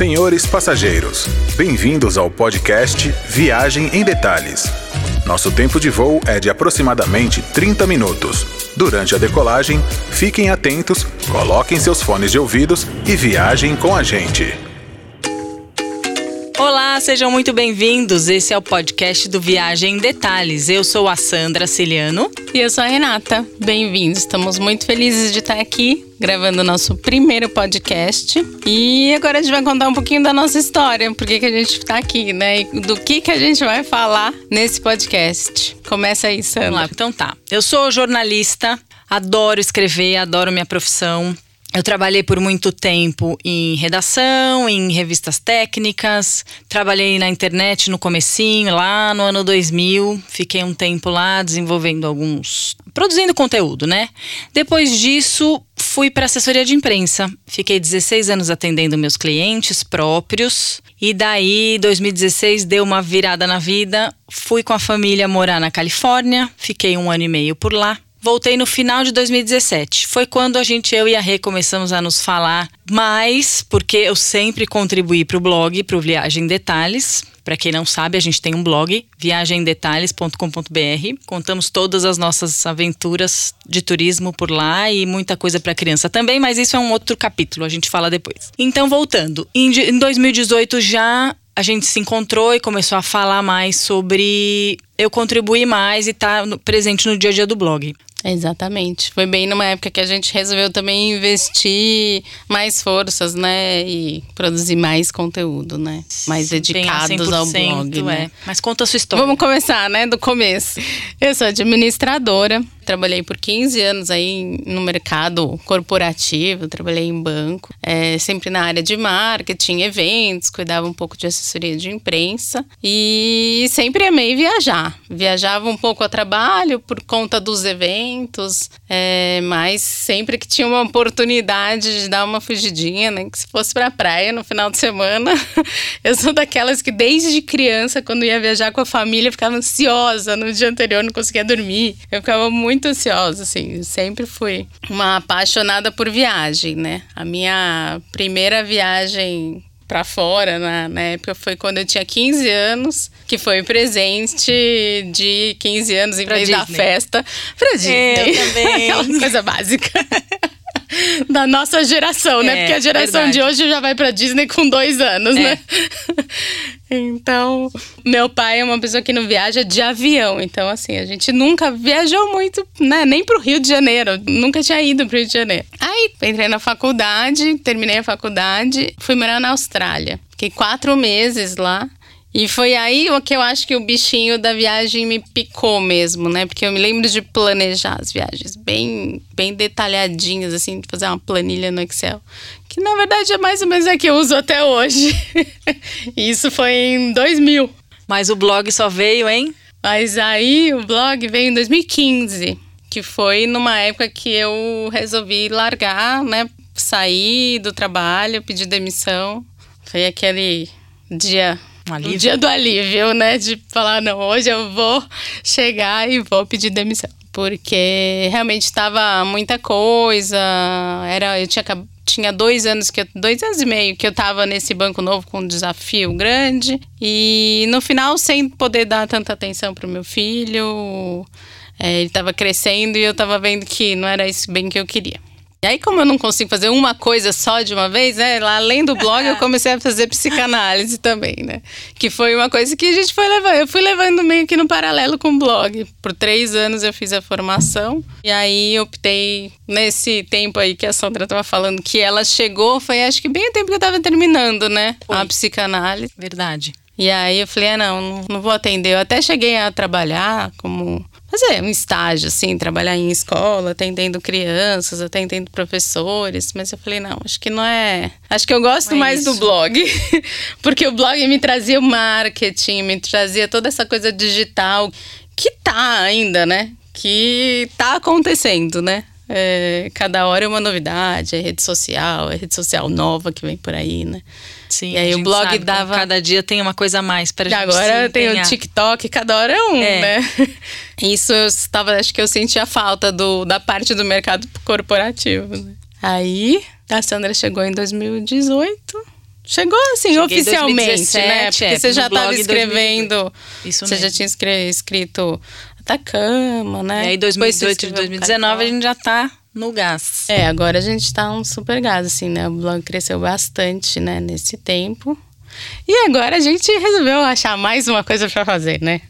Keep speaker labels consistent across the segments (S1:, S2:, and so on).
S1: Senhores passageiros, bem-vindos ao podcast Viagem em Detalhes. Nosso tempo de voo é de aproximadamente 30 minutos. Durante a decolagem, fiquem atentos, coloquem seus fones de ouvidos e viajem com a gente.
S2: Olá, sejam muito bem-vindos. Esse é o podcast do Viagem em Detalhes. Eu sou a Sandra Ciliano.
S3: E eu sou a Renata. Bem-vindos. Estamos muito felizes de estar aqui gravando o nosso primeiro podcast. E agora a gente vai contar um pouquinho da nossa história, por que, a gente está aqui, né? E do que, que a gente vai falar nesse podcast. Começa aí, Sandra.
S2: Vamos lá, então tá. Eu sou jornalista, adoro escrever, adoro minha profissão. Eu trabalhei por muito tempo em redação, em revistas técnicas, trabalhei na internet no comecinho, lá no ano 2000, fiquei um tempo lá desenvolvendo alguns, produzindo conteúdo, né? Depois disso, fui para assessoria de imprensa. Fiquei 16 anos atendendo meus clientes próprios e daí 2016 deu uma virada na vida, fui com a família morar na Califórnia, fiquei um ano e meio por lá. Voltei no final de 2017. Foi quando a gente, eu e a Rê, começamos a nos falar mais, porque eu sempre contribuí para o blog, para o Viagem Detalhes. Para quem não sabe, a gente tem um blog, viagemdetalhes.com.br. Contamos todas as nossas aventuras de turismo por lá e muita coisa para criança também, mas isso é um outro capítulo, a gente fala depois. Então, voltando, em 2018 já a gente se encontrou e começou a falar mais sobre eu contribuir mais e estar tá presente no dia a dia do blog.
S3: Exatamente. Foi bem numa época que a gente resolveu também investir mais forças, né? E produzir mais conteúdo, né? Mais dedicados ao blog. Né?
S2: É. Mas conta a sua história.
S3: Vamos começar, né? Do começo. Eu sou administradora trabalhei por 15 anos aí no mercado corporativo, trabalhei em banco, é, sempre na área de marketing, eventos, cuidava um pouco de assessoria de imprensa e sempre amei viajar. Viajava um pouco a trabalho por conta dos eventos, é, mas sempre que tinha uma oportunidade de dar uma fugidinha, né, que se fosse para a praia no final de semana, eu sou daquelas que desde criança, quando ia viajar com a família, ficava ansiosa no dia anterior, não conseguia dormir. Eu ficava muito ansiosa, assim. Sempre fui uma apaixonada por viagem, né? A minha primeira viagem para fora na, na, época foi quando eu tinha 15 anos, que foi presente de 15 anos em pra vez Disney. da festa pra Disney.
S2: Eu também.
S3: Aquela coisa básica. da nossa geração, né? é, né? Porque a geração verdade. de hoje já vai para Disney com dois anos, é. né? então, meu pai é uma pessoa que não viaja de avião. Então, assim, a gente nunca viajou muito, né? Nem pro Rio de Janeiro. Nunca tinha ido pro Rio de Janeiro. Aí, entrei na faculdade, terminei a faculdade, fui morar na Austrália. Fiquei quatro meses lá. E foi aí o que eu acho que o bichinho da viagem me picou mesmo, né? Porque eu me lembro de planejar as viagens bem, bem detalhadinhas, assim, de fazer uma planilha no Excel. Que na verdade é mais ou menos a que eu uso até hoje. e isso foi em 2000.
S2: Mas o blog só veio em?
S3: Mas aí o blog veio em 2015, que foi numa época que eu resolvi largar, né? Sair do trabalho, pedir demissão. Foi aquele dia um alívio. O dia do alívio, né? De falar, não, hoje eu vou chegar e vou pedir demissão. Porque realmente estava muita coisa. Era, eu tinha, tinha dois anos que eu, dois anos e meio que eu estava nesse banco novo com um desafio grande. E no final, sem poder dar tanta atenção para o meu filho. É, ele estava crescendo e eu estava vendo que não era isso bem que eu queria. E aí, como eu não consigo fazer uma coisa só de uma vez, né? Lá, além do blog, eu comecei a fazer psicanálise também, né? Que foi uma coisa que a gente foi levando. Eu fui levando meio que no paralelo com o blog. Por três anos eu fiz a formação. E aí optei, nesse tempo aí que a Sandra estava falando, que ela chegou, foi acho que bem o tempo que eu estava terminando, né? Foi. A psicanálise.
S2: Verdade.
S3: E aí eu falei, ah, não, não vou atender. Eu até cheguei a trabalhar como fazer um estágio, assim, trabalhar em escola, atendendo crianças, atendendo professores. Mas eu falei, não, acho que não é. Acho que eu gosto é mais isso. do blog, porque o blog me trazia o marketing, me trazia toda essa coisa digital que tá ainda, né? Que tá acontecendo, né? É, cada hora é uma novidade, é rede social, é rede social nova que vem por aí, né?
S2: Sim, e aí o blog dava. Cada dia tem uma coisa a mais pra
S3: e gente. Agora tem o TikTok, cada hora é um, é. né? Isso eu estava, acho que eu sentia falta do, da parte do mercado corporativo. Né? Aí a Sandra chegou em 2018 Chegou assim,
S2: Cheguei
S3: oficialmente,
S2: 2017,
S3: né? Porque
S2: é,
S3: você já estava escrevendo.
S2: Isso
S3: você
S2: mesmo.
S3: já tinha escrito Atacama, né?
S2: E aí,
S3: Depois você
S2: 2018 e
S3: escreveu
S2: 2019, a gente já tá no gás.
S3: É, agora a gente tá um super gás, assim, né? O blog cresceu bastante, né, nesse tempo. E agora a gente resolveu achar mais uma coisa pra fazer, né?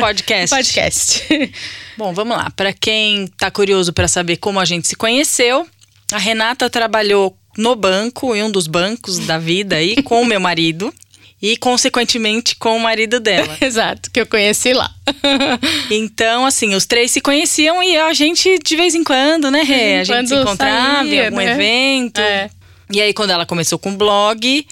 S2: Podcast.
S3: Podcast.
S2: Bom, vamos lá. Para quem tá curioso para saber como a gente se conheceu, a Renata trabalhou no banco, em um dos bancos da vida aí, com o meu marido. E, consequentemente, com o marido dela.
S3: Exato, que eu conheci lá.
S2: Então, assim, os três se conheciam e a gente, de vez em quando, né, Rê? A gente se encontrava em
S3: saía,
S2: algum
S3: né?
S2: evento.
S3: É.
S2: E aí, quando ela começou com o blog,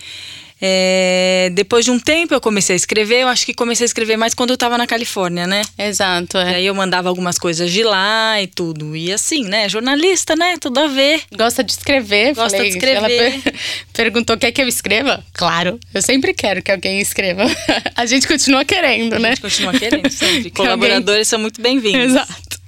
S2: é, depois de um tempo eu comecei a escrever. Eu acho que comecei a escrever mais quando eu tava na Califórnia, né?
S3: Exato,
S2: E
S3: é.
S2: aí eu mandava algumas coisas de lá e tudo. E assim, né? Jornalista, né? Tudo a ver.
S3: Gosta de escrever.
S2: Gosta
S3: falei,
S2: de escrever.
S3: Ela per- perguntou, quer que eu escreva? Claro, eu sempre quero que alguém escreva. A gente continua querendo,
S2: A
S3: né?
S2: gente continua querendo sempre.
S3: Que alguém-
S2: Colaboradores são muito bem-vindos.
S3: Exato.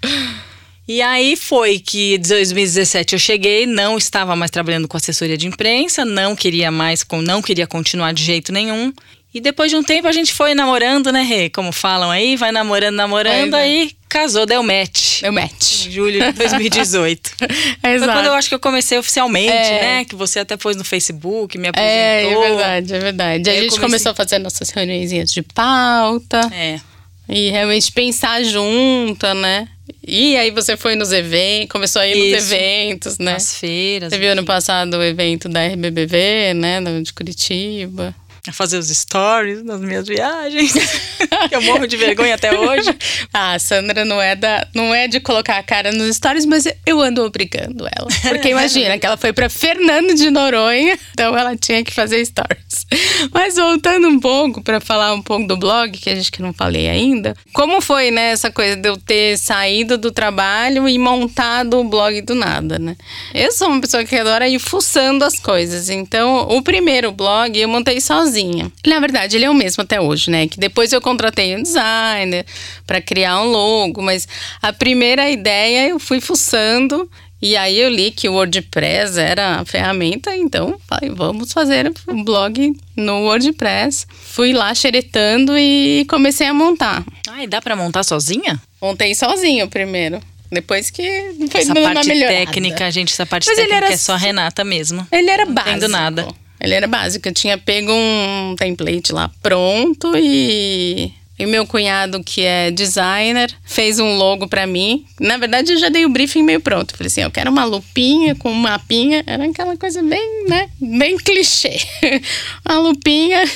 S2: E aí foi que em 2017 eu cheguei, não estava mais trabalhando com assessoria de imprensa, não queria mais, não queria continuar de jeito nenhum. E depois de um tempo a gente foi namorando, né, Rê? Como falam aí, vai namorando, namorando,
S3: é.
S2: aí casou, deu match.
S3: Deu match.
S2: Em julho de 2018. Foi
S3: Exato.
S2: quando eu acho que eu comecei oficialmente,
S3: É.
S2: né? Que você até pôs no Facebook, me
S3: É, é
S2: apresentou.
S3: verdade, é verdade. A
S2: Aí eu
S3: gente
S2: comecei-
S3: começou a fazer nossas reuniõezinhas de pauta
S2: É.
S3: e realmente pensar junta, né? E aí você foi nos eventos, começou a ir nos
S2: Isso.
S3: eventos, né?
S2: Nas feiras.
S3: Você viu ano passado o evento da RBBV, né? De Curitiba.
S2: A fazer os stories nas minhas viagens. eu morro de vergonha até hoje.
S3: Ah, a Sandra não é, da, não é de colocar a cara nos stories, mas eu ando obrigando ela. Porque imagina que ela foi pra Fernando de Noronha, então ela tinha que fazer stories. Mas voltando um pouco para falar um pouco do blog, que a gente que não falei ainda. Como foi, né, essa coisa de eu ter saído do trabalho e montado o blog do nada, né? Eu sou uma pessoa que adora ir fuçando as coisas. Então, o primeiro blog eu montei sozinha. Na verdade, ele é o mesmo até hoje, né? Que depois eu contratei um designer para criar um logo, mas a primeira ideia eu fui fuçando e aí eu li que o WordPress era a ferramenta, então falei, vamos fazer um blog no WordPress. Fui lá xeretando e comecei a montar.
S2: Ai, dá pra montar sozinha?
S3: Montei sozinho primeiro. Depois que foi
S2: Essa parte técnica, gente, essa parte
S3: Mas
S2: técnica
S3: era
S2: é só a Renata mesmo.
S3: Ele era
S2: Não
S3: básico.
S2: entendo nada.
S3: Ele era básico. Eu tinha pego um template lá pronto e. E meu cunhado, que é designer, fez um logo pra mim. Na verdade, eu já dei o briefing meio pronto. Falei assim: eu quero uma lupinha com um mapinha. Era aquela coisa bem, né? Bem clichê. uma lupinha,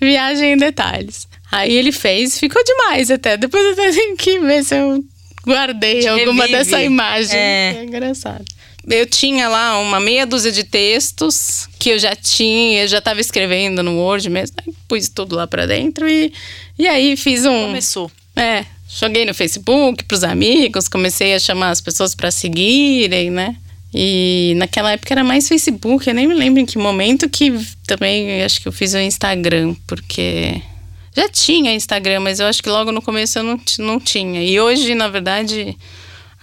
S3: viagem em detalhes. Aí ele fez, ficou demais até. Depois eu tenho que ver se eu guardei
S2: Te
S3: alguma
S2: revive.
S3: dessa imagem.
S2: É.
S3: é engraçado. Eu tinha lá uma meia dúzia de textos que eu já tinha, eu já estava escrevendo no Word mesmo. Aí pus tudo lá para dentro e, e aí fiz um.
S2: Começou.
S3: É, joguei no Facebook pros amigos, comecei a chamar as pessoas para seguirem, né? E naquela época era mais Facebook, eu nem me lembro em que momento que também acho que eu fiz o Instagram, porque já tinha Instagram, mas eu acho que logo no começo eu não, não tinha. E hoje, na verdade,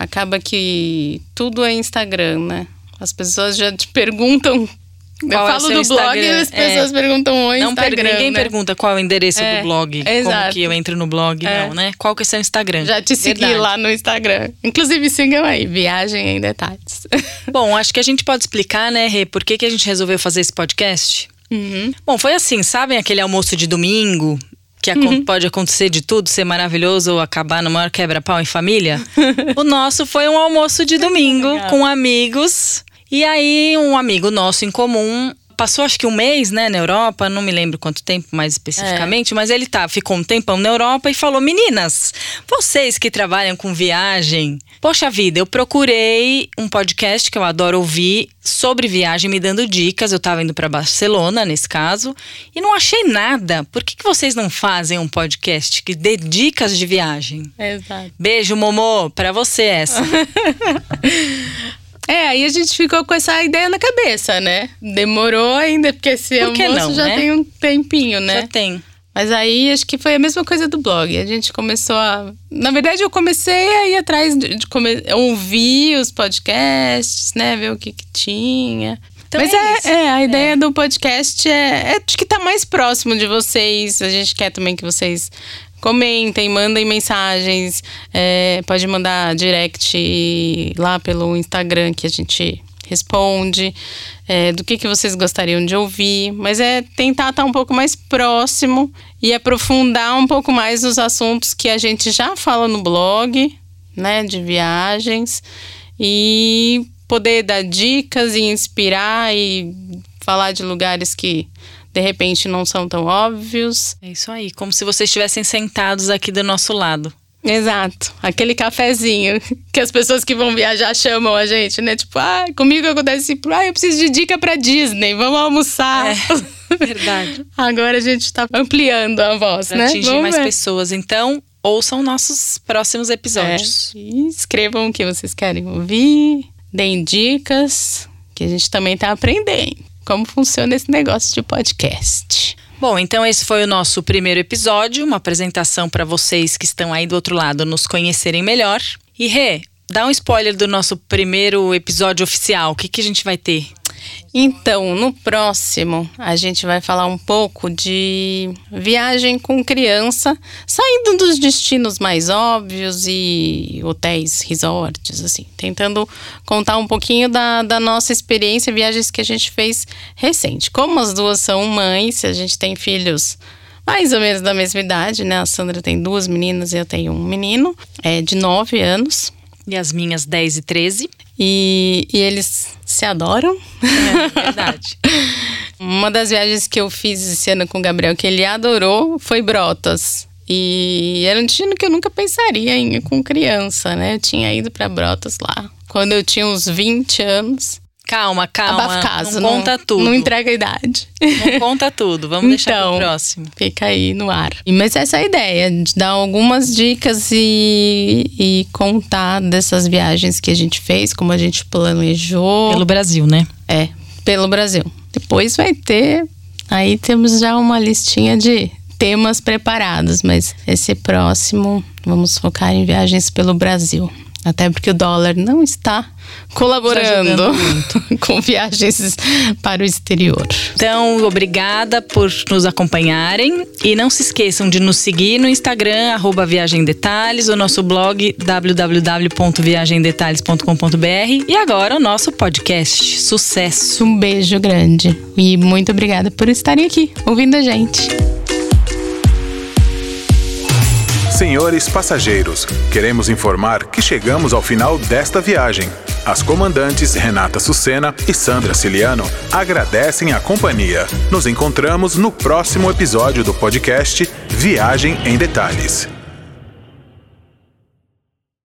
S3: acaba que tudo é Instagram, né? As pessoas já te perguntam.
S2: Qual é
S3: eu
S2: o
S3: falo
S2: seu
S3: do blog e
S2: Instagram?
S3: as pessoas
S2: É.
S3: perguntam o
S2: Não per-
S3: Instagram.
S2: ninguém
S3: né?
S2: pergunta qual é o endereço
S3: É,
S2: do blog. Como
S3: exato.
S2: que eu entro no blog,
S3: É.
S2: não, né? Qual que é o seu Instagram?
S3: Já te segui
S2: Verdade.
S3: lá no Instagram. Inclusive, sigam aí, Viagem em Detalhes.
S2: Bom, acho que a gente pode explicar, né, Rê, por que, que a gente resolveu fazer esse podcast?
S3: Uhum.
S2: Bom, foi assim, sabem aquele almoço de domingo? Que
S3: Uhum.
S2: pode acontecer de tudo, ser maravilhoso ou acabar no maior quebra-pau em família? o nosso foi um almoço de domingo com amigos. E aí, um amigo nosso em comum passou acho que um mês, né, na Europa, não me lembro quanto tempo mais especificamente, mas ele tá, ficou um tempão na Europa e falou: "Meninas, vocês que trabalham com viagem, poxa vida, eu procurei um podcast que eu adoro ouvir sobre viagem, me dando dicas. Eu tava indo para Barcelona nesse caso e não achei nada. Por que, que vocês não fazem um podcast que dê dicas de viagem?"
S3: Exato.
S2: Beijo, Momô, pra você essa.
S3: É, aí a gente ficou com essa ideia na cabeça, né? Demorou ainda, porque esse
S2: Por
S3: almoço
S2: não,
S3: já
S2: né?
S3: tem um tempinho, né?
S2: Já tem.
S3: Mas aí acho que foi a mesma coisa do blog. A gente começou a. Na verdade, eu comecei a ir atrás de, de come- ouvir os podcasts, né? Ver o que, que tinha. Então Mas é, é, é a ideia é. do podcast é, é de que tá mais próximo de vocês. A gente quer também que vocês comentem, mandem mensagens. É, pode mandar direct lá pelo Instagram que a gente responde. É, do que, que vocês gostariam de ouvir. Mas é tentar estar um pouco mais próximo e aprofundar um pouco mais os assuntos que a gente já fala no blog, né? De viagens. E poder dar dicas e inspirar e falar de lugares que de repente não são tão óbvios.
S2: É isso aí, como se vocês estivessem sentados aqui do nosso lado.
S3: Exato, aquele cafezinho que as pessoas que vão viajar chamam a gente, né? Tipo, ah, comigo acontece tipo, ah, eu preciso de dica para Disney, vamos almoçar.
S2: É, verdade.
S3: Agora a gente tá ampliando a voz, pra né?
S2: atingir vamos mais ver. pessoas. Então, ouçam nossos próximos episódios.
S3: É, e escrevam o que vocês querem ouvir, deem dicas, que a gente também está aprendendo como funciona esse negócio de podcast.
S2: Bom, então esse foi o nosso primeiro episódio, uma apresentação para vocês que estão aí do outro lado nos conhecerem melhor. E Rê, dá um spoiler do nosso primeiro episódio oficial. O que, que a gente vai ter?
S3: Então, no próximo, a gente vai falar um pouco de viagem com criança, saindo dos destinos mais óbvios e hotéis, resorts, assim, tentando contar um pouquinho da, da nossa experiência, viagens que a gente fez recente. Como as duas são mães, a gente tem filhos mais ou menos da mesma idade, né? A Sandra tem duas meninas e eu tenho um menino, é de 9 anos.
S2: E as minhas 10 e 13.
S3: E, e eles se adoram.
S2: É verdade.
S3: Uma das viagens que eu fiz esse ano com o Gabriel, que ele adorou, foi Brotas. E era um destino que eu nunca pensaria em ir com criança, né? Eu tinha ido para Brotas lá quando eu tinha uns 20 anos.
S2: Calma, calma.
S3: Abafa casa,
S2: não, não conta tudo.
S3: Não entrega a idade.
S2: Não conta tudo. Vamos então, deixar pro próximo.
S3: Fica aí no ar. Mas essa é a ideia, de dar algumas dicas e, e contar dessas viagens que a gente fez, como a gente planejou.
S2: Pelo Brasil, né?
S3: É, pelo Brasil. Depois vai ter. Aí temos já uma listinha de temas preparados, mas esse próximo vamos focar em viagens pelo Brasil. Até porque o dólar não está colaborando com viagens para o exterior.
S2: Então, obrigada por nos acompanharem e não se esqueçam de nos seguir no Instagram arroba Viagem Detalhes, o nosso blog www.viagemdetalhes.com.br e agora o nosso podcast. Sucesso!
S3: Um beijo grande e muito obrigada por estarem aqui ouvindo a gente.
S1: Senhores passageiros, queremos informar que chegamos ao final desta viagem. As comandantes Renata Sucena e Sandra Ciliano agradecem a companhia. Nos encontramos no próximo episódio do podcast Viagem em Detalhes.